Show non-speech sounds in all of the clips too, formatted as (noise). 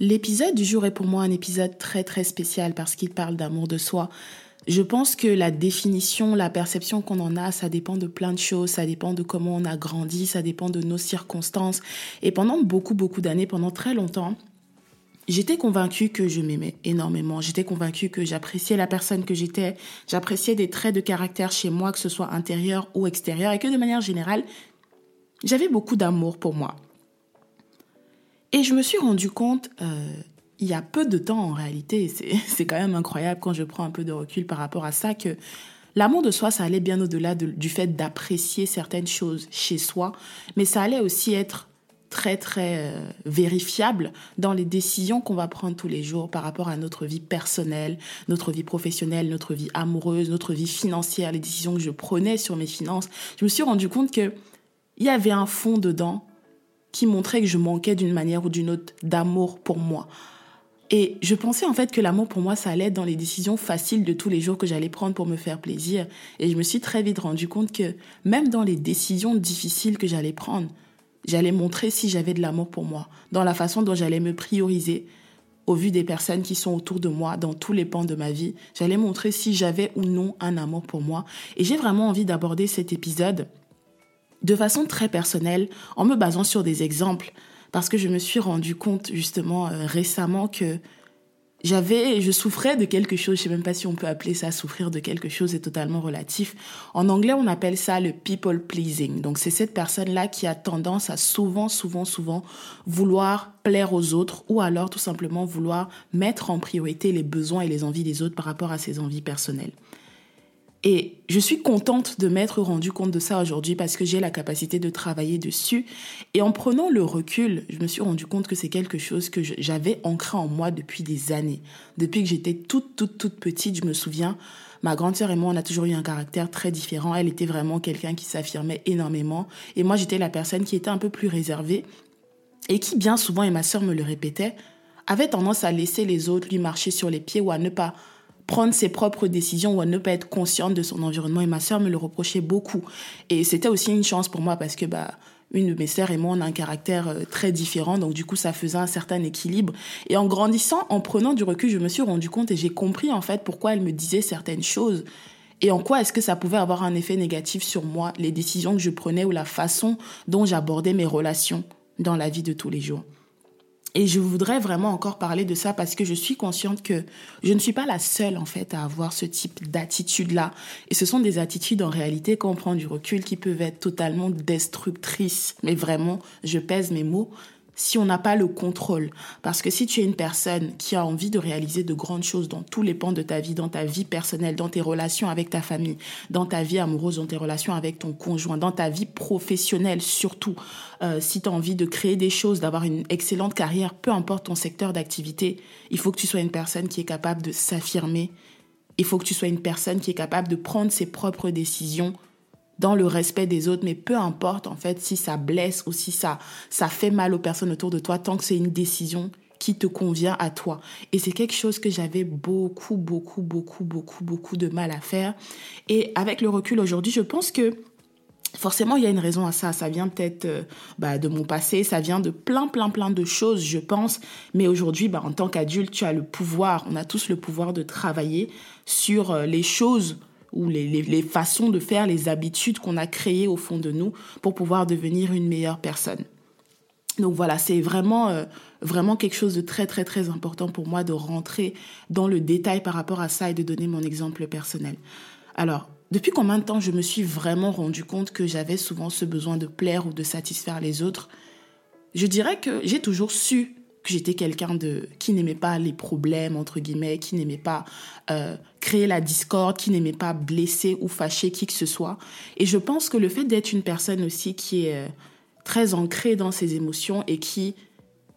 L'épisode du jour est pour moi un épisode très très spécial parce qu'il parle d'amour de soi. Je pense que la définition, la perception qu'on en a, ça dépend de plein de choses, ça dépend de comment on a grandi, ça dépend de nos circonstances. Et pendant beaucoup beaucoup d'années, pendant très longtemps, j'étais convaincue que je m'aimais énormément. J'étais convaincue que j'appréciais la personne que j'étais, j'appréciais des traits de caractère chez moi, que ce soit intérieur ou extérieur, et que de manière générale, j'avais beaucoup d'amour pour moi. Et je me suis rendu compte, euh, il y a peu de temps en réalité, (laughs) c'est quand même incroyable quand je prends un peu de recul par rapport à ça, que l'amour de soi, ça allait bien au-delà du fait d'apprécier certaines choses chez soi, mais ça allait aussi être très très euh, vérifiable dans les décisions qu'on va prendre tous les jours par rapport à notre vie personnelle, notre vie professionnelle, notre vie amoureuse, notre vie financière, les décisions que je prenais sur mes finances. Je me suis rendu compte que il y avait un fond dedans qui montrait que je manquais d'une manière ou d'une autre d'amour pour moi. Et je pensais en fait que l'amour pour moi, ça allait être dans les décisions faciles de tous les jours que j'allais prendre pour me faire plaisir. Et je me suis très vite rendu compte que même dans les décisions difficiles que j'allais prendre, j'allais montrer si j'avais de l'amour pour moi, dans la façon dont j'allais me prioriser au vu des personnes qui sont autour de moi dans tous les pans de ma vie. J'allais montrer si j'avais ou non un amour pour moi. Et j'ai vraiment envie d'aborder cet épisode de façon très personnelle, en me basant sur des exemples, parce que je me suis rendu compte justement euh, récemment que j'avais, je souffrais de quelque chose, je sais même pas si on peut appeler ça souffrir de quelque chose, c'est totalement relatif. En anglais, on appelle ça le people pleasing. Donc c'est cette personne-là qui a tendance à souvent, souvent, souvent vouloir plaire aux autres ou alors tout simplement vouloir mettre en priorité les besoins et les envies des autres par rapport à ses envies personnelles. Et je suis contente de m'être rendu compte de ça aujourd'hui parce que j'ai la capacité de travailler dessus. Et en prenant le recul, je me suis rendu compte que c'est quelque chose que j'avais ancré en moi depuis des années. Depuis que j'étais toute, toute, toute petite, je me souviens, ma grande sœur et moi, on a toujours eu un caractère très différent. Elle était vraiment quelqu'un qui s'affirmait énormément. Et moi, j'étais la personne qui était un peu plus réservée et qui, bien souvent, et ma sœur me le répétait, avait tendance à laisser les autres lui marcher sur les pieds ou à ne pas prendre ses propres décisions ou à ne pas être consciente de son environnement. Et ma sœur me le reprochait beaucoup. Et c'était aussi une chance pour moi parce que bah une de mes sœurs et moi, on a un caractère euh, très différent, donc du coup, ça faisait un certain équilibre. Et en grandissant, en prenant du recul, je me suis rendu compte et j'ai compris en fait pourquoi elle me disait certaines choses et en quoi est-ce que ça pouvait avoir un effet négatif sur moi, les décisions que je prenais ou la façon dont j'abordais mes relations dans la vie de tous les jours. Et je voudrais vraiment encore parler de ça parce que je suis consciente que je ne suis pas la seule en fait à avoir ce type d'attitude-là. Et ce sont des attitudes en réalité, quand on prend du recul, qui peuvent être totalement destructrices. Mais vraiment, je pèse mes mots, si on n'a pas le contrôle. Parce que si tu es une personne qui a envie de réaliser de grandes choses dans tous les pans de ta vie, dans ta vie personnelle, dans tes relations avec ta famille, dans ta vie amoureuse, dans tes relations avec ton conjoint, dans ta vie professionnelle surtout, euh, si tu as envie de créer des choses, d'avoir une excellente carrière, peu importe ton secteur d'activité, il faut que tu sois une personne qui est capable de s'affirmer. Il faut que tu sois une personne qui est capable de prendre ses propres décisions dans le respect des autres, mais peu importe en fait si ça blesse ou si ça, ça fait mal aux personnes autour de toi, tant que c'est une décision qui te convient à toi. Et c'est quelque chose que j'avais beaucoup, beaucoup, beaucoup, beaucoup, beaucoup de mal à faire. Et avec le recul aujourd'hui, je pense que Forcément, il y a une raison à ça. Ça vient peut-être euh, bah, de mon passé, ça vient de plein, plein, plein de choses, je pense. Mais aujourd'hui, bah, en tant qu'adulte, tu as le pouvoir, on a tous le pouvoir de travailler sur euh, les choses ou les, les, façons de faire, les habitudes qu'on a créées au fond de nous pour pouvoir devenir une meilleure personne. Donc voilà, c'est vraiment, euh, vraiment quelque chose de très, très, très important pour moi de rentrer dans le détail par rapport à ça et de donner mon exemple personnel. Alors, depuis combien de temps je me suis vraiment rendu compte que j'avais souvent ce besoin de plaire ou de satisfaire les autres? Je dirais que j'ai toujours su que j'étais quelqu'un de qui n'aimait pas les problèmes entre guillemets, qui n'aimait pas euh, créer la discorde, qui n'aimait pas blesser ou fâcher qui que ce soit. Et je pense que le fait d'être une personne aussi qui est euh, très ancrée dans ses émotions et qui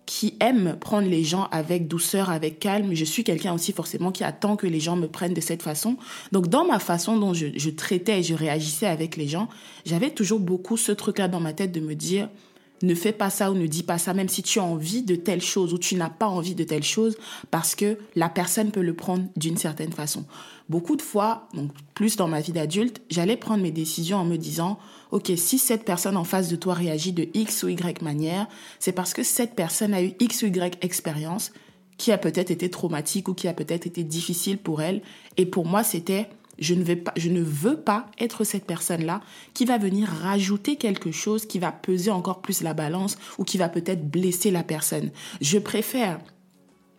qui aime prendre les gens avec douceur, avec calme. Je suis quelqu'un aussi forcément qui attend que les gens me prennent de cette façon. Donc dans ma façon dont je, je traitais et je réagissais avec les gens, j'avais toujours beaucoup ce truc-là dans ma tête de me dire, ne fais pas ça ou ne dis pas ça, même si tu as envie de telle chose ou tu n'as pas envie de telle chose, parce que la personne peut le prendre d'une certaine façon. Beaucoup de fois, donc plus dans ma vie d'adulte, j'allais prendre mes décisions en me disant, ok, si cette personne en face de toi réagit de X ou Y manière, c'est parce que cette personne a eu X ou Y expérience qui a peut-être été traumatique ou qui a peut-être été difficile pour elle. Et pour moi, c'était je ne, vais pas, je ne veux pas être cette personne-là qui va venir rajouter quelque chose qui va peser encore plus la balance ou qui va peut-être blesser la personne. Je préfère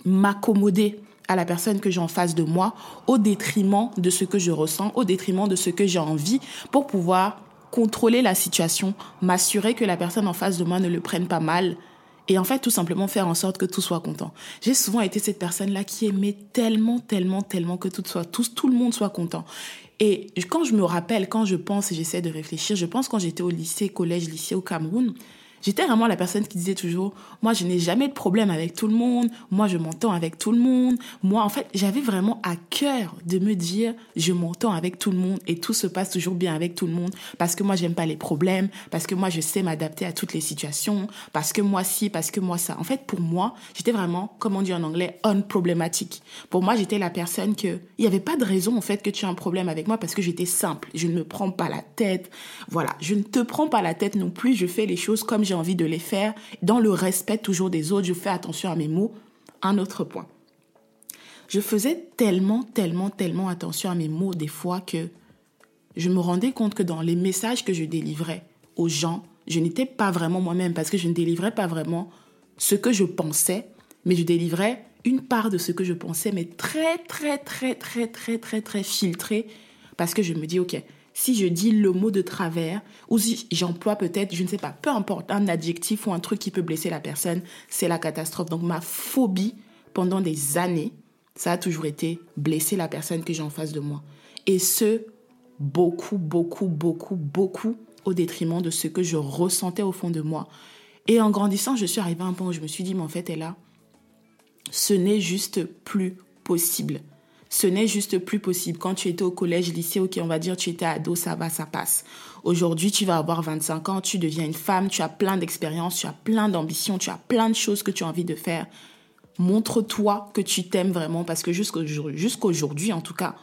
m'accommoder à la personne que j'ai en face de moi au détriment de ce que je ressens, au détriment de ce que j'ai envie pour pouvoir contrôler la situation, m'assurer que la personne en face de moi ne le prenne pas mal et en fait, tout simplement faire en sorte que tout soit content. J'ai souvent été cette personne-là qui aimait tellement, tellement, tellement que tout soit, tout, tout le monde soit content. Et quand je me rappelle, quand je pense et j'essaie de réfléchir, je pense quand j'étais au lycée, collège, lycée au Cameroun, J'étais vraiment la personne qui disait toujours, moi, je n'ai jamais de problème avec tout le monde, moi, je m'entends avec tout le monde. Moi, en fait, j'avais vraiment à cœur de me dire, je m'entends avec tout le monde et tout se passe toujours bien avec tout le monde parce que moi, j'aime pas les problèmes, parce que moi, je sais m'adapter à toutes les situations, parce que moi, si, parce que moi, ça. En fait, pour moi, j'étais vraiment, comme on dit en anglais, unproblématique. Pour moi, j'étais la personne que, il n'y avait pas de raison, en fait, que tu aies un problème avec moi parce que j'étais simple. Je ne me prends pas la tête. Voilà. Je ne te prends pas la tête non plus. Je fais les choses comme j'ai envie de les faire, dans le respect toujours des autres, je fais attention à mes mots. Un autre point. Je faisais tellement, tellement, tellement attention à mes mots des fois que je me rendais compte que dans les messages que je délivrais aux gens, je n'étais pas vraiment moi-même parce que je ne délivrais pas vraiment ce que je pensais, mais je délivrais une part de ce que je pensais, mais très, très, très, très, très, très, très filtré parce que je me dis, OK, si je dis le mot de travers ou si j'emploie peut-être, je ne sais pas, peu importe, un adjectif ou un truc qui peut blesser la personne, c'est la catastrophe. Donc ma phobie pendant des années, ça a toujours été blesser la personne que j'ai en face de moi. Et ce, beaucoup, beaucoup, beaucoup, beaucoup au détriment de ce que je ressentais au fond de moi. Et en grandissant, je suis arrivée à un point où je me suis dit, mais en fait, elle a, ce n'est juste plus possible ce n'est juste plus possible. Quand tu étais au collège, lycée, ok, on va dire tu étais ado, ça va, ça passe. Aujourd'hui, tu vas avoir 25 ans, tu deviens une femme, tu as plein d'expériences, tu as plein d'ambitions, tu as plein de choses que tu as envie de faire. Montre-toi que tu t'aimes vraiment parce que jusqu'aujourd'hui, en tout cas,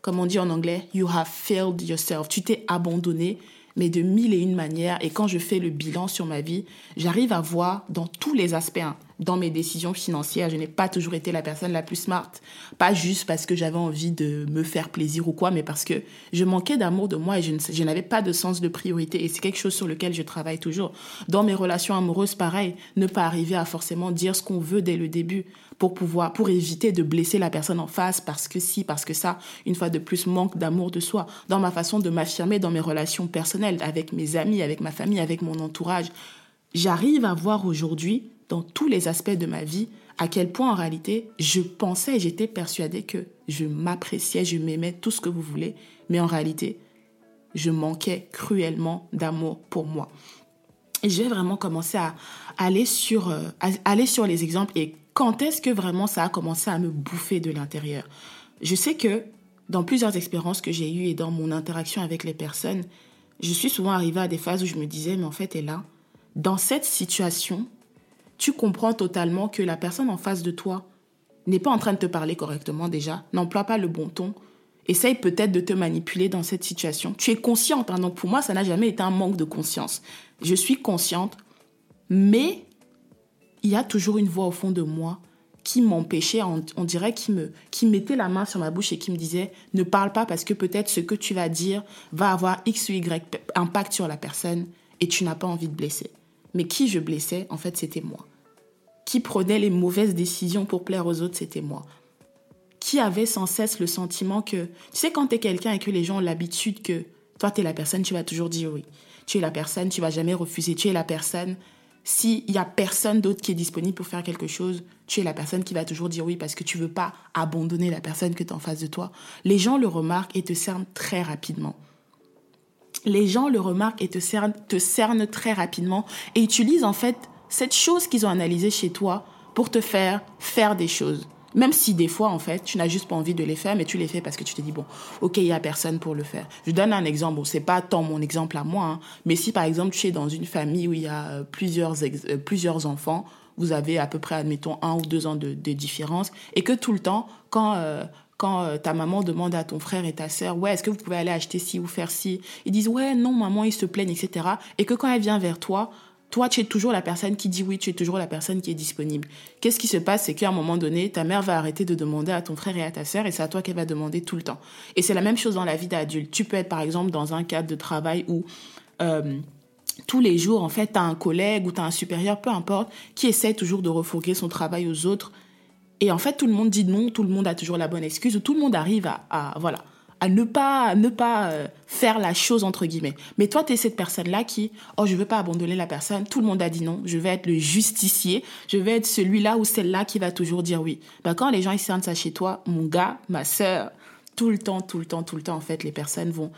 comme on dit en anglais, you have failed yourself. Tu t'es abandonné, mais de mille et une manières. Et quand je fais le bilan sur ma vie, j'arrive à voir dans tous les aspects, hein, dans mes décisions financières. Je n'ai pas toujours été la personne la plus smart. Pas juste parce que j'avais envie de me faire plaisir ou quoi, mais parce que je manquais d'amour de moi et je, n'avais pas de sens de priorité. Et c'est quelque chose sur lequel je travaille toujours. Dans mes relations amoureuses, pareil, ne pas arriver à forcément dire ce qu'on veut dès le début pour pouvoir, pour éviter de blesser la personne en face parce que si, parce que ça, une fois de plus, manque d'amour de soi. Dans ma façon de m'affirmer dans mes relations personnelles, avec mes amis, avec ma famille, avec mon entourage, j'arrive à voir aujourd'hui dans tous les aspects de ma vie à quel point en réalité je pensais, j'étais persuadée que je m'appréciais, je m'aimais, tout ce que vous voulez, mais en réalité, je manquais cruellement d'amour pour moi. Et je vraiment commencer à aller sur, euh, aller sur les exemples et quand est-ce que vraiment ça a commencé à me bouffer de l'intérieur. Je sais que dans plusieurs expériences que j'ai eues et dans mon interaction avec les personnes, je suis souvent arrivée à des phases où je me disais, mais en fait, elle là, dans cette situation, tu comprends totalement que la personne en face de toi n'est pas en train de te parler correctement déjà, n'emploie pas le bon ton, essaye peut-être de te manipuler dans cette situation. Tu es consciente, hein, donc pour moi, ça n'a jamais été un manque de conscience. Je suis consciente, mais il y a toujours une voix au fond de moi qui m'empêchait, on, dirait, qui me, qui mettait la main sur ma bouche et qui me disait ne parle pas parce que peut-être ce que tu vas dire va avoir X ou Y impact sur la personne et tu n'as pas envie de blesser. Mais qui je blessais, en fait, c'était moi. Qui prenait les mauvaises décisions pour plaire aux autres, c'était moi. Qui avait sans cesse le sentiment que, tu sais, quand tu es quelqu'un et que les gens ont l'habitude que toi, tu es la personne, tu vas toujours dire oui. Tu es la personne, tu vas jamais refuser. Tu es la personne, s'il n'y a personne d'autre qui est disponible pour faire quelque chose, tu es la personne qui va toujours dire oui parce que tu veux pas abandonner la personne que tu en face de toi. Les gens le remarquent et te cernent très rapidement. Les gens le remarquent et te cernent, te cernent très rapidement et utilisent en fait cette chose qu'ils ont analysée chez toi pour te faire faire des choses. Même si des fois, en fait, tu n'as juste pas envie de les faire, mais tu les fais parce que tu te dis, bon, ok, il y a personne pour le faire. Je donne un exemple. Bon, c'est pas tant mon exemple à moi, hein, mais si par exemple tu es dans une famille où il y a euh, plusieurs, euh, plusieurs enfants, vous avez à peu près, admettons, un ou deux ans de, de différence, et que tout le temps, quand, euh, quand ta maman demande à ton frère et ta sœur, ouais, est-ce que vous pouvez aller acheter ci ou faire ci, ils disent, ouais, non, maman, ils se plaignent, etc. Et que quand elle vient vers toi, toi, tu es toujours la personne qui dit oui, tu es toujours la personne qui est disponible. Qu'est-ce qui se passe? C'est qu'à un moment donné, ta mère va arrêter de demander à ton frère et à ta sœur et c'est à toi qu'elle va demander tout le temps. Et c'est la même chose dans la vie d'adulte. Tu peux être par exemple dans un cadre de travail où euh, tous les jours, en fait, tu as un collègue ou tu as un supérieur, peu importe, qui essaie toujours de refourguer son travail aux autres. Et en fait, tout le monde dit non, tout le monde a toujours la bonne excuse, ou tout le monde arrive à, à voilà, à ne pas, ne pas euh, faire la chose entre guillemets. Mais toi, tu es cette personne-là qui, oh, je veux pas abandonner la personne, tout le monde a dit non, je vais être le justicier, je vais être celui-là ou celle-là qui va toujours dire oui. Ben, quand les gens ils sentent ça chez toi, mon gars, ma sœur, tout le temps, tout le temps, tout le temps, en fait, les personnes vont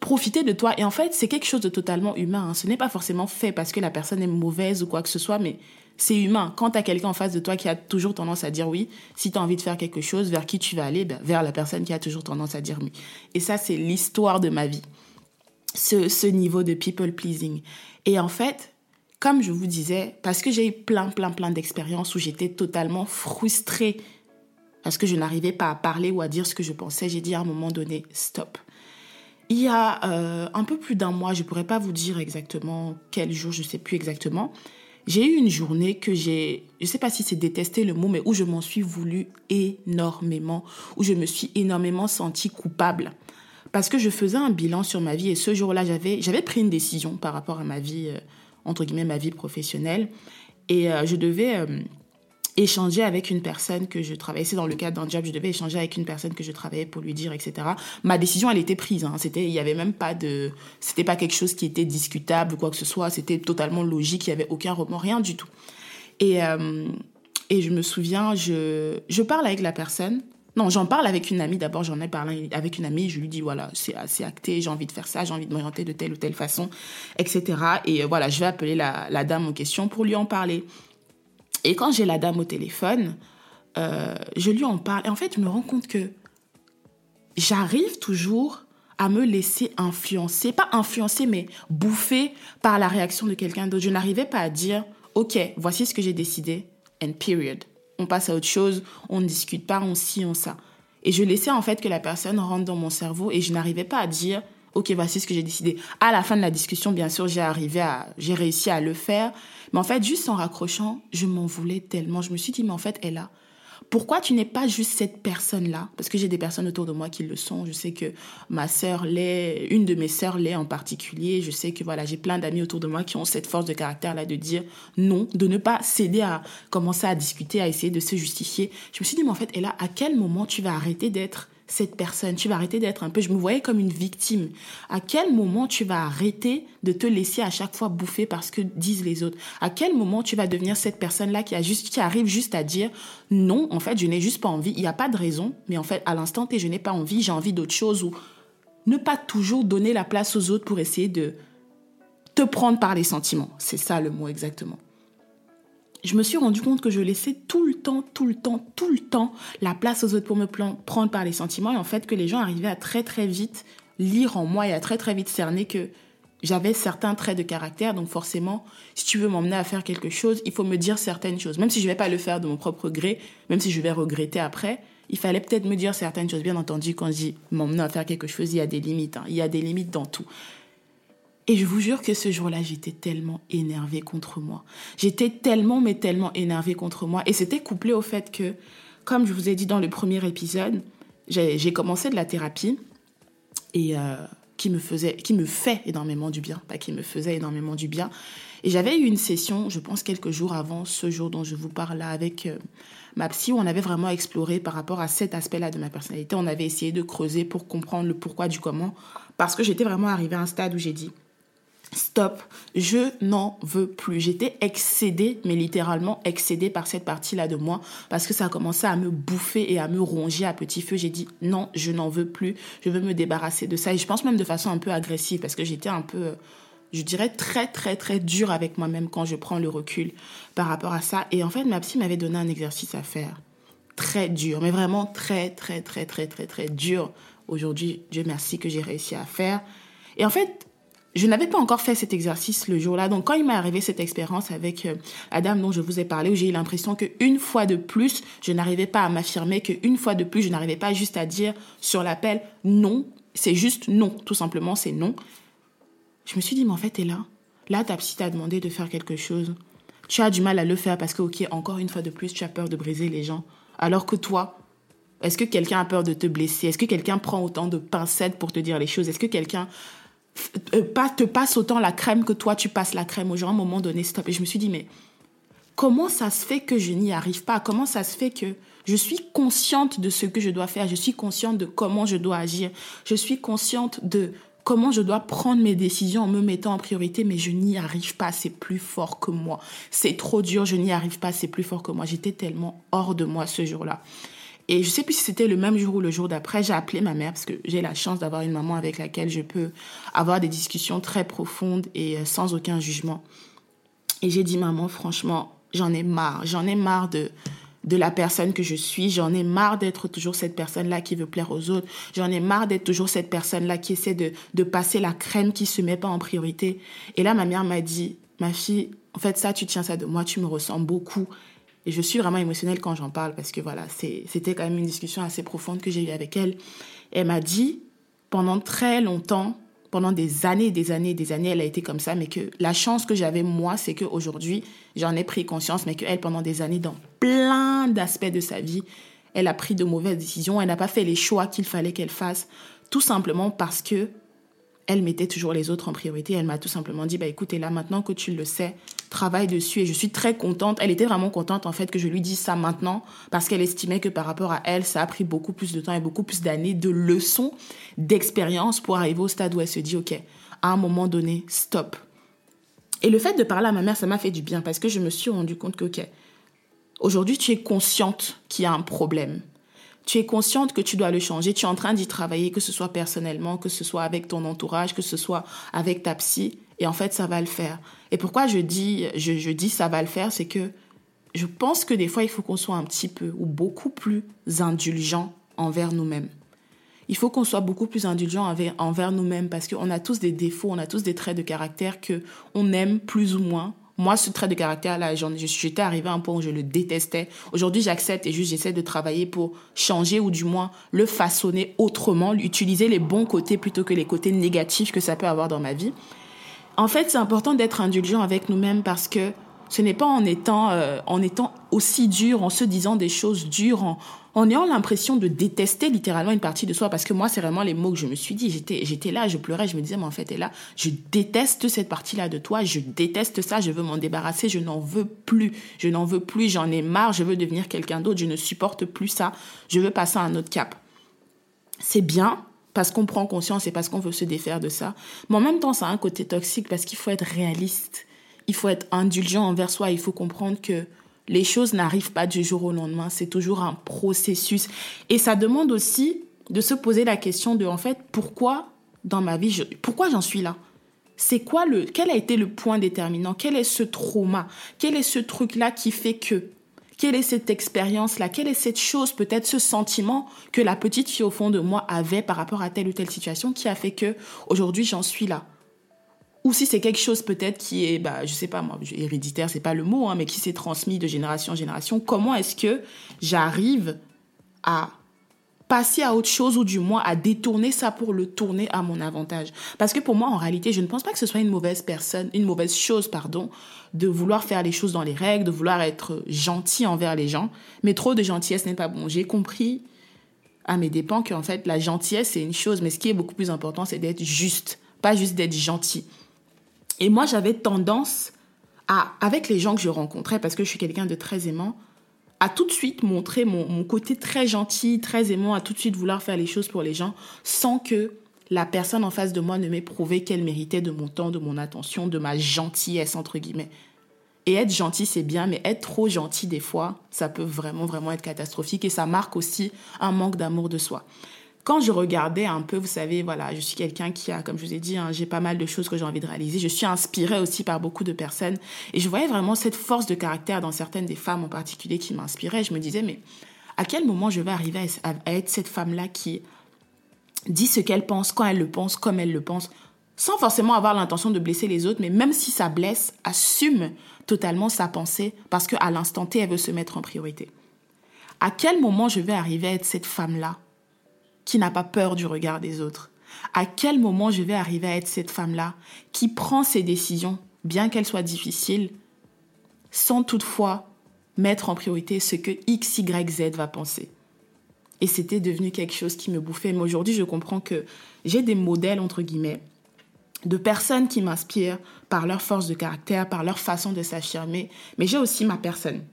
profiter de toi. Et en fait, c'est quelque chose de totalement humain. Hein. Ce n'est pas forcément fait parce que la personne est mauvaise ou quoi que ce soit, mais c'est humain. Quand tu as quelqu'un en face de toi qui a toujours tendance à dire oui, si tu as envie de faire quelque chose, vers qui tu vas aller ben, Vers la personne qui a toujours tendance à dire oui. Et ça, c'est l'histoire de ma vie. Ce, niveau de people pleasing. Et en fait, comme je vous disais, parce que j'ai eu plein, plein, plein d'expériences où j'étais totalement frustrée parce que je n'arrivais pas à parler ou à dire ce que je pensais, j'ai dit à un moment donné, stop. Il y a euh, un peu plus d'un mois, je ne pourrais pas vous dire exactement quel jour, je ne sais plus exactement, j'ai eu une journée que j'ai, je ne sais pas si c'est détesté le mot, mais où je m'en suis voulu énormément, où je me suis énormément sentie coupable. Parce que je faisais un bilan sur ma vie et ce jour-là, j'avais, j'avais pris une décision par rapport à ma vie, euh, entre guillemets, ma vie professionnelle. Et euh, je devais euh, échanger avec une personne que je travaillais. C'est dans le cadre d'un job, je devais échanger avec une personne que je travaillais pour lui dire, etc. Ma décision, elle était prise. Hein. C'était, il y avait même pas de, c'était pas quelque chose qui était discutable ou quoi que ce soit. C'était totalement logique. Il y avait aucun remords, rien du tout. Et euh, et je me souviens, je je parle avec la personne. Non, j'en parle avec une amie. D'abord, j'en ai parlé avec une amie. Je lui dis voilà, c'est assez acté. J'ai envie de faire ça. J'ai envie de m'orienter de telle ou telle façon, etc. Et euh, voilà, je vais appeler la, la dame en question pour lui en parler. Et quand j'ai la dame au téléphone, euh, je lui en parle. Et en fait, je me rends compte que j'arrive toujours à me laisser influencer, pas influencer, mais bouffer par la réaction de quelqu'un d'autre. Je n'arrivais pas à dire, OK, voici ce que j'ai décidé, and period. On passe à autre chose, on ne discute pas, on ci, on ça. Et je laissais en fait que la personne rentre dans mon cerveau et je n'arrivais pas à dire, ok, voici ce que j'ai décidé. À la fin de la discussion, bien sûr, j'ai arrivé à, j'ai réussi à le faire. Mais en fait, juste en raccrochant, je m'en voulais tellement. Je me suis dit, mais en fait, elle a. Pourquoi tu n'es pas juste cette personne-là? Parce que j'ai des personnes autour de moi qui le sont. Je sais que ma sœur l'est, une de mes sœurs l'est en particulier. Je sais que voilà, j'ai plein d'amis autour de moi qui ont cette force de caractère-là de dire non, de ne pas céder à commencer à discuter, à essayer de se justifier. Je me suis dit, mais en fait, elle a, à quel moment tu vas arrêter d'être cette personne. Tu vas arrêter d'être un peu, je me voyais comme une victime. À quel moment tu vas arrêter de te laisser à chaque fois bouffer parce que disent les autres? À quel moment tu vas devenir cette personne-là qui, qui arrive juste à dire non, en fait, je n'ai juste pas envie. Il n'y a pas de raison, mais en fait, à l'instant T, je n'ai pas envie, j'ai envie d'autre chose ou ne pas toujours donner la place aux autres pour essayer de te prendre par les sentiments. C'est ça le mot exactement je me suis rendu compte que je laissais tout le temps, tout le temps, tout le temps la place aux autres pour me prendre par les sentiments et en fait que les gens arrivaient à très très vite lire en moi et à très très vite cerner que j'avais certains traits de caractère, donc forcément, si tu veux m'emmener à faire quelque chose, il faut me dire certaines choses. Même si je ne vais pas le faire de mon propre gré, même si je vais regretter après, il fallait peut-être me dire certaines choses. Bien entendu, quand je dis m'emmener à faire quelque chose, il y a des limites. Hein. Il y a des limites dans tout. Et je vous jure que ce jour-là, j'étais tellement énervée contre moi. J'étais tellement, mais tellement énervée contre moi. Et c'était couplé au fait que, comme je vous ai dit dans le premier épisode, j'ai commencé de la thérapie. Et euh, qui me faisait, qui me fait énormément du bien, pas qui me faisait énormément du bien. Et j'avais eu une session, je pense quelques jours avant ce jour dont je vous parle là, avec euh, ma psy, où on avait vraiment exploré par rapport à cet aspect-là de ma personnalité. On avait essayé de creuser pour comprendre le pourquoi du comment, parce que j'étais vraiment arrivée à un stade où j'ai dit, stop, je n'en veux plus. J'étais excédée, mais littéralement excédée par cette partie-là de moi parce que ça a commencé à me bouffer et à me ronger à petit feu. J'ai dit non, je n'en veux plus, je veux me débarrasser de ça. Et je pense même de façon un peu agressive parce que j'étais un peu, je dirais, très, très, très dure avec moi-même quand je prends le recul par rapport à ça. Et en fait, ma psy m'avait donné un exercice à faire. Très dur, mais vraiment très, très, très, très, très, très dur. Aujourd'hui, Dieu merci que j'ai réussi à faire. Et en fait, je n'avais pas encore fait cet exercice le jour-là. Donc, quand il m'est arrivé cette expérience avec euh, la dame dont je vous ai parlé, où j'ai eu l'impression qu'une fois de plus, je n'arrivais pas à m'affirmer, qu'une fois de plus, je n'arrivais pas juste à dire sur l'appel non, c'est juste non, tout simplement, c'est non. Je me suis dit, mais en fait, t'es là. Là, ta psy t'a demandé de faire quelque chose. Tu as du mal à le faire parce que, ok, encore une fois de plus, tu as peur de briser les gens. Alors que toi, est-ce que quelqu'un a peur de te blesser? Est-ce que quelqu'un prend autant de pincettes pour te dire les choses? Est-ce que quelqu'un euh, pas, te passe autant la crème que toi tu passes la crème aux gens à un moment donné stop. Et je me suis dit mais comment ça se fait que je n'y arrive pas? Comment ça se fait que je suis consciente de ce que je dois faire? Je suis consciente de comment je dois agir. Je suis consciente de comment je dois prendre mes décisions en me mettant en priorité mais je n'y arrive pas. C'est plus fort que moi. C'est trop dur. Je n'y arrive pas. C'est plus fort que moi. J'étais tellement hors de moi ce jour-là et je sais plus si c'était le même jour ou le jour d'après, j'ai appelé ma mère parce que j'ai la chance d'avoir une maman avec laquelle je peux avoir des discussions très profondes et euh, sans aucun jugement. Et j'ai dit, maman, franchement, j'en ai marre. J'en ai marre de, la personne que je suis. J'en ai marre d'être toujours cette personne-là qui veut plaire aux autres. J'en ai marre d'être toujours cette personne-là qui essaie de, de passer la crème qui se met pas en priorité. Et là, ma mère m'a dit, ma fille, en fait, ça, tu tiens ça de moi, tu me ressens beaucoup. Et je suis vraiment émotionnelle quand j'en parle parce que voilà, c'était quand même une discussion assez profonde que j'ai eue avec elle. Elle m'a dit, pendant très longtemps, pendant des années, des années, des années, elle a été comme ça, mais que la chance que j'avais moi, c'est qu'aujourd'hui, j'en ai pris conscience, mais qu'elle, pendant des années, dans plein d'aspects de sa vie, elle a pris de mauvaises décisions, elle n'a pas fait les choix qu'il fallait qu'elle fasse, tout simplement parce que elle mettait toujours les autres en priorité. Elle m'a tout simplement dit, bah écoutez, là maintenant que tu le sais, travaille dessus. Et je suis très contente. Elle était vraiment contente en fait que je lui dise ça maintenant parce qu'elle estimait que par rapport à elle, ça a pris beaucoup plus de temps et beaucoup plus d'années de leçons, d'expérience pour arriver au stade où elle se dit, ok, à un moment donné, stop. Et le fait de parler à ma mère, ça m'a fait du bien parce que je me suis rendu compte que, ok, aujourd'hui tu es consciente qu'il y a un problème tu es consciente que tu dois le changer, tu es en train d'y travailler, que ce soit personnellement, que ce soit avec ton entourage, que ce soit avec ta psy, et en fait, ça va le faire. Et pourquoi je dis, je, je dis ça va le faire, c'est que je pense que des fois, il faut qu'on soit un petit peu ou beaucoup plus indulgent envers nous-mêmes. Il faut qu'on soit beaucoup plus indulgent envers, nous-mêmes parce qu'on a tous des défauts, on a tous des traits de caractère que on aime plus ou moins, moi, ce trait de caractère-là, j'étais arrivé à un point où je le détestais. Aujourd'hui, j'accepte et juste j'essaie de travailler pour changer ou du moins le façonner autrement, utiliser les bons côtés plutôt que les côtés négatifs que ça peut avoir dans ma vie. En fait, c'est important d'être indulgent avec nous-mêmes parce que ce n'est pas en étant, euh, en étant aussi dur, en se disant des choses dures, en, en ayant l'impression de détester littéralement une partie de soi, parce que moi, c'est vraiment les mots que je me suis dit. J'étais, j'étais là, je pleurais, je me disais, mais en fait, et là, je déteste cette partie-là de toi, je déteste ça, je veux m'en débarrasser, je n'en veux plus, je n'en veux plus, j'en ai marre, je veux devenir quelqu'un d'autre, je ne supporte plus ça, je veux passer à un autre cap. C'est bien, parce qu'on prend conscience et parce qu'on veut se défaire de ça. Mais en même temps, ça a un côté toxique parce qu'il faut être réaliste. Il faut être indulgent envers soi. Il faut comprendre que les choses n'arrivent pas du jour au lendemain, c'est toujours un processus. Et ça demande aussi de se poser la question de, en fait, pourquoi dans ma vie, pourquoi j'en suis là? C'est quoi le, quel a été le point déterminant? Quel est ce trauma? Quel est ce truc-là qui fait que quelle est cette expérience-là? Quelle est cette chose, peut-être ce sentiment que la petite fille au fond de moi avait par rapport à telle ou telle situation qui a fait que aujourd'hui j'en suis là? Ou si c'est quelque chose peut-être qui est, bah, je sais pas moi, héréditaire, c'est pas le mot, hein, mais qui s'est transmis de génération en génération, comment est-ce que j'arrive à passer à autre chose ou du moins à détourner ça pour le tourner à mon avantage? Parce que pour moi, en réalité, je ne pense pas que ce soit une mauvaise personne, une mauvaise chose, pardon, de vouloir faire les choses dans les règles, de vouloir être gentil envers les gens. Mais trop de gentillesse n'est pas bon. J'ai compris à mes dépens qu'en fait, la gentillesse, c'est une chose, mais ce qui est beaucoup plus important, c'est d'être juste, pas juste d'être gentil. Et moi, j'avais tendance à, avec les gens que je rencontrais, parce que je suis quelqu'un de très aimant, à tout de suite montrer mon, côté très gentil, très aimant, à tout de suite vouloir faire les choses pour les gens, sans que la personne en face de moi ne m'ait prouvé qu'elle méritait de mon temps, de mon attention, de ma gentillesse, entre guillemets. Et être gentil, c'est bien, mais être trop gentil, des fois, ça peut vraiment, vraiment être catastrophique et ça marque aussi un manque d'amour de soi. Quand je regardais un peu, vous savez, voilà, je suis quelqu'un qui a, comme je vous ai dit, hein, j'ai pas mal de choses que j'ai envie de réaliser. Je suis inspirée aussi par beaucoup de personnes et je voyais vraiment cette force de caractère dans certaines des femmes en particulier qui m'inspiraient. Je me disais, mais à quel moment je vais arriver à, être cette femme-là qui dit ce qu'elle pense, quand elle le pense, comme elle le pense, sans forcément avoir l'intention de blesser les autres, mais même si ça blesse, assume totalement sa pensée parce qu'à l'instant T, elle veut se mettre en priorité. À quel moment je vais arriver à être cette femme-là qui n'a pas peur du regard des autres À quel moment je vais arriver à être cette femme-là qui prend ses décisions, bien qu'elles soient difficiles, sans toutefois mettre en priorité ce que X, Y, Z va penser? Et c'était devenu quelque chose qui me bouffait. Mais aujourd'hui, je comprends que j'ai des modèles, entre guillemets, de personnes qui m'inspirent par leur force de caractère, par leur façon de s'affirmer, mais j'ai aussi ma personne.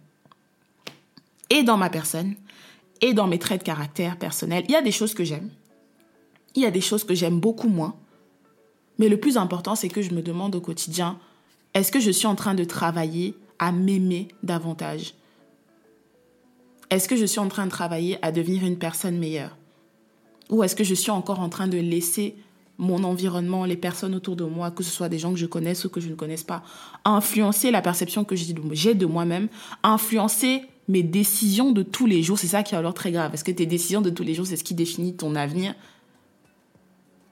Et dans ma personne, et dans mes traits de caractère personnels, il y a des choses que j'aime. Il y a des choses que j'aime beaucoup moins. Mais le plus important, c'est que je me demande au quotidien, est-ce que je suis en train de travailler à m'aimer davantage? Est-ce que je suis en train de travailler à devenir une personne meilleure? Ou est-ce que je suis encore en train de laisser mon environnement, les personnes autour de moi, que ce soit des gens que je connaisse ou que je ne connaisse pas, influencer la perception que j'ai de moi-même, influencer mes décisions de tous les jours. C'est ça qui est alors très grave, parce que tes décisions de tous les jours, c'est ce qui définit ton avenir.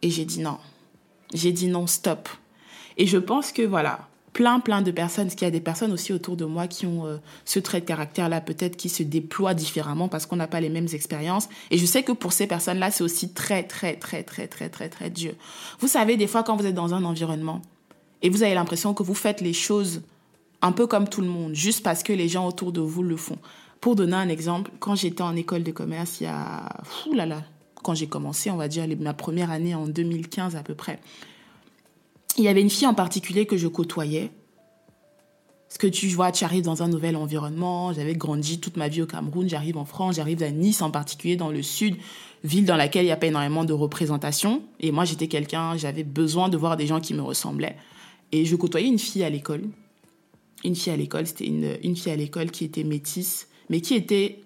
Et j'ai dit non. J'ai dit non, stop. Et je pense que voilà, plein, plein de personnes, parce qu'il y a des personnes aussi autour de moi qui ont euh, ce trait de caractère-là, peut-être qui se déploient différemment parce qu'on n'a pas les mêmes expériences. Et je sais que pour ces personnes-là, c'est aussi très, très, très, très, très, très, très dur. Vous savez, des fois, quand vous êtes dans un environnement et vous avez l'impression que vous faites les choses un peu comme tout le monde, juste parce que les gens autour de vous le font. Pour donner un exemple, quand j'étais en école de commerce, il y a... Ouh là là, quand j'ai commencé, on va dire, ma première année en 2015 à peu près, il y avait une fille en particulier que je côtoyais. Parce que tu vois, tu arrives dans un nouvel environnement. J'avais grandi toute ma vie au Cameroun. J'arrive en France, j'arrive à Nice en particulier, dans le sud, ville dans laquelle il n'y a pas énormément de représentation. Et moi, j'étais quelqu'un, j'avais besoin de voir des gens qui me ressemblaient. Et je côtoyais une fille à l'école. Une fille à l'école, c'était une, une fille à l'école qui était métisse, mais qui était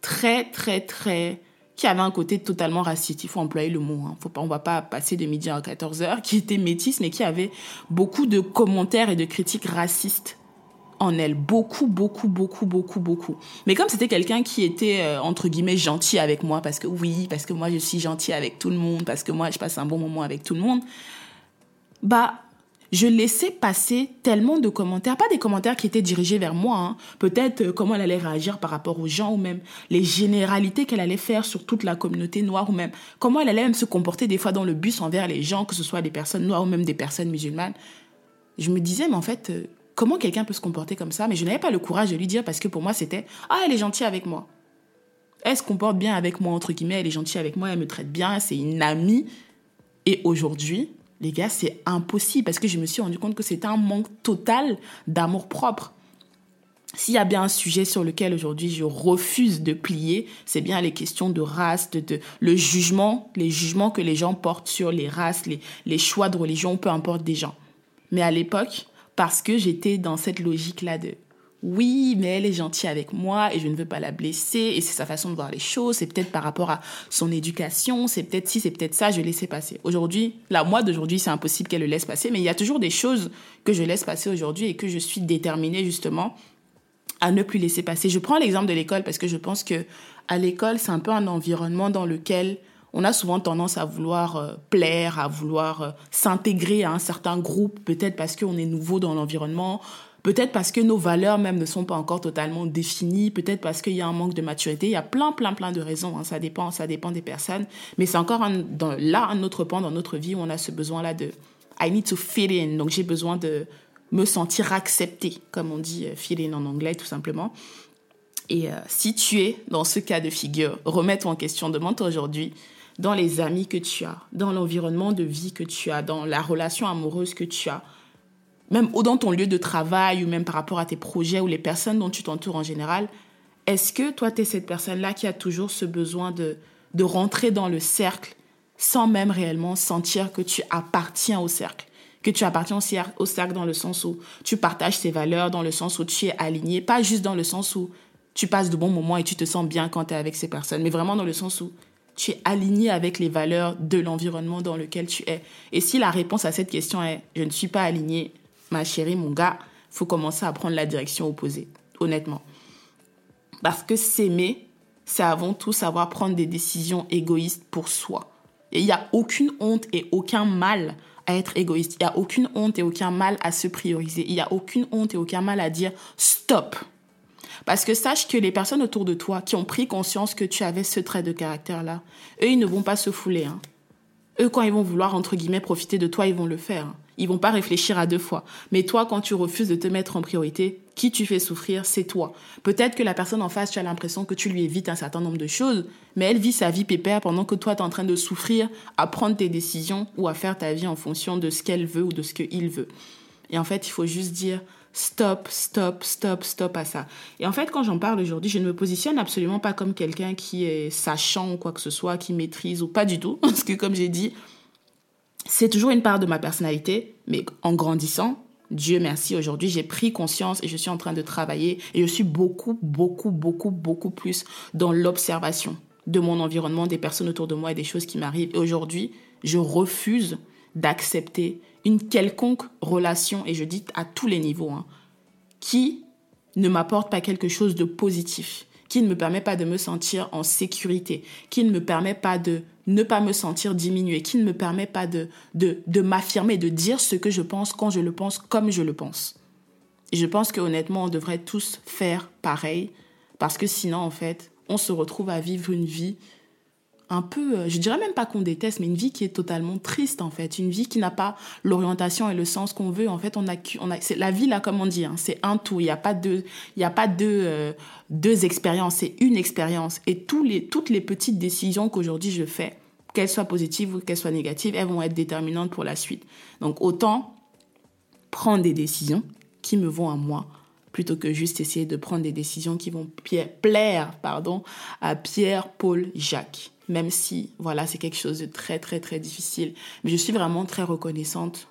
très, très, très qui avait un côté totalement raciste. Il faut employer le mot. Hein. Faut pas, on va pas passer de midi à 14 heures, qui était métisse, mais qui avait beaucoup de commentaires et de critiques racistes en elle. Beaucoup, beaucoup, beaucoup, beaucoup, beaucoup. Mais comme c'était quelqu'un qui était, euh, entre guillemets, gentil avec moi, parce que oui, parce que moi je suis gentil avec tout le monde, parce que moi je passe un bon moment avec tout le monde, bah, je laissais passer tellement de commentaires, pas des commentaires qui étaient dirigés vers moi, hein. peut-être euh, comment elle allait réagir par rapport aux gens ou même les généralités qu'elle allait faire sur toute la communauté noire ou même comment elle allait même se comporter des fois dans le bus envers les gens, que ce soit des personnes noires ou même des personnes musulmanes. Je me disais, mais en fait, euh, comment quelqu'un peut se comporter comme ça? Mais je n'avais pas le courage de lui dire parce que pour moi, c'était, ah, elle est gentille avec moi. Elle se comporte bien avec moi, entre guillemets, elle est gentille avec moi, elle me traite bien, c'est une amie. Et aujourd'hui, les gars, c'est impossible parce que je me suis rendu compte que c'était un manque total d'amour propre. S'il y a bien un sujet sur lequel aujourd'hui je refuse de plier, c'est bien les questions de race, de, le jugement, les jugements que les gens portent sur les races, les, les choix de religion, peu importe des gens. Mais à l'époque, parce que j'étais dans cette logique-là de oui, mais elle est gentille avec moi et je ne veux pas la blesser et c'est sa façon de voir les choses, c'est peut-être par rapport à son éducation, c'est peut-être si, c'est peut-être ça, je laissais passer. Aujourd'hui, la moi d'aujourd'hui, c'est impossible qu'elle le laisse passer, mais il y a toujours des choses que je laisse passer aujourd'hui et que je suis déterminée justement à ne plus laisser passer. Je prends l'exemple de l'école parce que je pense que à l'école, c'est un peu un environnement dans lequel on a souvent tendance à vouloir euh, plaire, à vouloir euh, s'intégrer à un certain groupe, peut-être parce qu'on est nouveau dans l'environnement, Peut-être parce que nos valeurs même ne sont pas encore totalement définies, peut-être parce qu'il y a un manque de maturité. Il y a plein, plein, plein de raisons. Hein. Ça dépend, ça dépend des personnes. Mais c'est encore là un autre point dans notre vie où on a ce besoin-là de I need to fit in. Donc j'ai besoin de me sentir accepté, comme on dit euh, fit in en anglais tout simplement. Et euh, si tu es dans ce cas de figure, remets-toi en question, demande-toi aujourd'hui, dans les amis que tu as, dans l'environnement de vie que tu as, dans la relation amoureuse que tu as, même dans ton lieu de travail ou même par rapport à tes projets ou les personnes dont tu t'entoures en général, est-ce que toi, tu es cette personne-là qui a toujours ce besoin de, de rentrer dans le cercle sans même réellement sentir que tu appartiens au cercle que tu appartiens au cercle dans le sens où tu partages tes valeurs, dans le sens où tu es aligné, pas juste dans le sens où tu passes de bons moments et tu te sens bien quand tu es avec ces personnes, mais vraiment dans le sens où tu es aligné avec les valeurs de l'environnement dans lequel tu es. Et si la réponse à cette question est je ne suis pas aligné, ma chérie, mon gars, faut commencer à prendre la direction opposée, honnêtement. Parce que s'aimer, c'est avant tout savoir prendre des décisions égoïstes pour soi. Et il n'y a aucune honte et aucun mal à être égoïste. Il n'y a aucune honte et aucun mal à se prioriser. Il n'y a aucune honte et aucun mal à dire stop. Parce que sache que les personnes autour de toi qui ont pris conscience que tu avais ce trait de caractère-là, eux, ils ne vont pas se fouler. Hein. Eux, quand ils vont vouloir, entre guillemets, profiter de toi, ils vont le faire. Ils vont pas réfléchir à deux fois. Mais toi, quand tu refuses de te mettre en priorité, qui tu fais souffrir, c'est toi. Peut-être que la personne en face, tu as l'impression que tu lui évites un certain nombre de choses, mais elle vit sa vie pépère pendant que toi, tu es en train de souffrir à prendre tes décisions ou à faire ta vie en fonction de ce qu'elle veut ou de ce qu'il veut. Et en fait, il faut juste dire stop, stop, stop, stop à ça. Et en fait, quand j'en parle aujourd'hui, je ne me positionne absolument pas comme quelqu'un qui est sachant ou quoi que ce soit, qui maîtrise ou pas du tout. (laughs) Parce que comme j'ai dit, c'est toujours une part de ma personnalité, mais en grandissant, Dieu merci, aujourd'hui j'ai pris conscience et je suis en train de travailler et je suis beaucoup, beaucoup, beaucoup, beaucoup plus dans l'observation de mon environnement, des personnes autour de moi et des choses qui m'arrivent. Et aujourd'hui, je refuse d'accepter une quelconque relation, et je dis à tous les niveaux, hein, qui ne m'apporte pas quelque chose de positif, qui ne me permet pas de me sentir en sécurité, qui ne me permet pas de ne pas me sentir diminuée, qui ne me permet pas de, de, de m'affirmer, de dire ce que je pense quand je le pense, comme je le pense. Et je pense qu'honnêtement, on devrait tous faire pareil, parce que sinon, en fait, on se retrouve à vivre une vie un peu, euh, je dirais même pas qu'on déteste, mais une vie qui est totalement triste en fait, une vie qui n'a pas l'orientation et le sens qu'on veut. En fait, on a, on a, la vie là comme on dit, hein, c'est un tout. Il n'y a pas deux, il y a pas deux, euh, deux expériences, c'est une expérience. Et les, toutes les petites décisions qu'aujourd'hui je fais, qu'elles soient positives ou qu'elles soient négatives, elles vont être déterminantes pour la suite. Donc autant prendre des décisions qui me vont à moi plutôt que juste essayer de prendre des décisions qui vont plaire pardon, à Pierre, Paul, Jacques. Même si, voilà, c'est quelque chose de très, très, très difficile. Mais je suis vraiment très reconnaissante,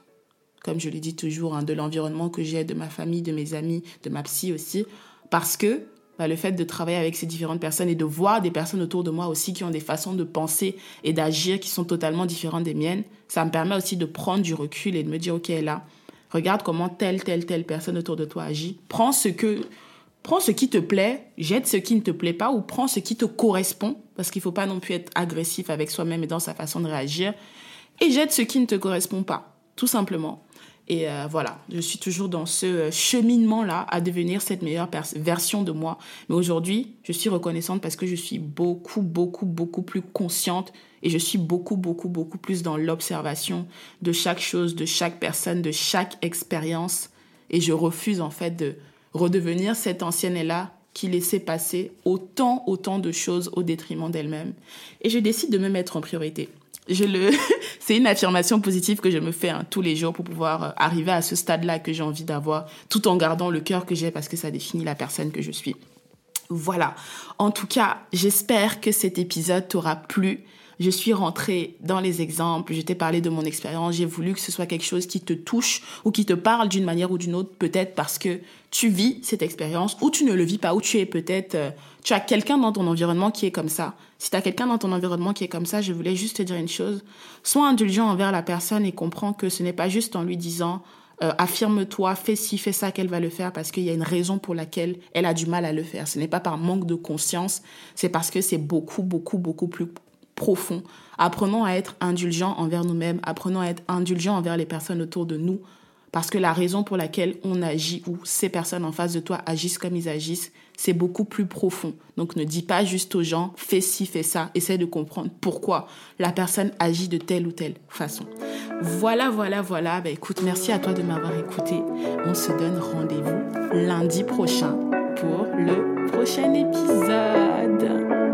comme je le dis toujours, hein, de l'environnement que j'ai, de ma famille, de mes amis, de ma psy aussi, parce que bah, le fait de travailler avec ces différentes personnes et de voir des personnes autour de moi aussi qui ont des façons de penser et d'agir qui sont totalement différentes des miennes, ça me permet aussi de prendre du recul et de me dire, OK, là, Regarde comment telle, telle, telle personne autour de toi agit. Prends ce que, prends ce qui te plaît, jette ce qui ne te plaît pas ou prends ce qui te correspond parce qu'il ne faut pas non plus être agressif avec soi-même et dans sa façon de réagir et jette ce qui ne te correspond pas, tout simplement. Et euh, voilà, je suis toujours dans ce euh, cheminement-là à devenir cette meilleure version de moi. Mais aujourd'hui, je suis reconnaissante parce que je suis beaucoup, beaucoup, beaucoup plus consciente et je suis beaucoup, beaucoup, beaucoup plus dans l'observation de chaque chose, de chaque personne, de chaque expérience. Et je refuse en fait de redevenir cette ancienne-là qui laissait passer autant, autant de choses au détriment d'elle-même. Et je décide de me mettre en priorité je le, (laughs) c'est une affirmation positive que je me fais hein, tous les jours pour pouvoir euh, arriver à ce stade-là que j'ai envie d'avoir, tout en gardant le cœur que j'ai parce que ça définit la personne que je suis. Voilà. En tout cas, j'espère que cet épisode t'aura plu. Je suis rentrée dans les exemples, je t'ai parlé de mon expérience, j'ai voulu que ce soit quelque chose qui te touche ou qui te parle d'une manière ou d'une autre, peut-être parce que tu vis cette expérience ou tu ne le vis pas, ou tu es peut-être, euh, tu as quelqu'un dans ton environnement qui est comme ça. Si tu as quelqu'un dans ton environnement qui est comme ça, je voulais juste te dire une chose. Sois indulgent envers la personne et comprends que ce n'est pas juste en lui disant euh, affirme-toi, fais ci, fais ça qu'elle va le faire parce qu'il y a une raison pour laquelle elle a du mal à le faire. Ce n'est pas par manque de conscience, c'est parce que c'est beaucoup, beaucoup, beaucoup plus profond. Apprenons à être indulgents envers nous-mêmes, apprenons à être indulgents envers les personnes autour de nous, parce que la raison pour laquelle on agit ou ces personnes en face de toi agissent comme ils agissent, c'est beaucoup plus profond. Donc ne dis pas juste aux gens, fais ci, fais ça, essaie de comprendre pourquoi la personne agit de telle ou telle façon. Voilà, voilà, voilà. Bah, écoute, merci à toi de m'avoir écouté. On se donne rendez-vous lundi prochain pour le prochain prochain épisode.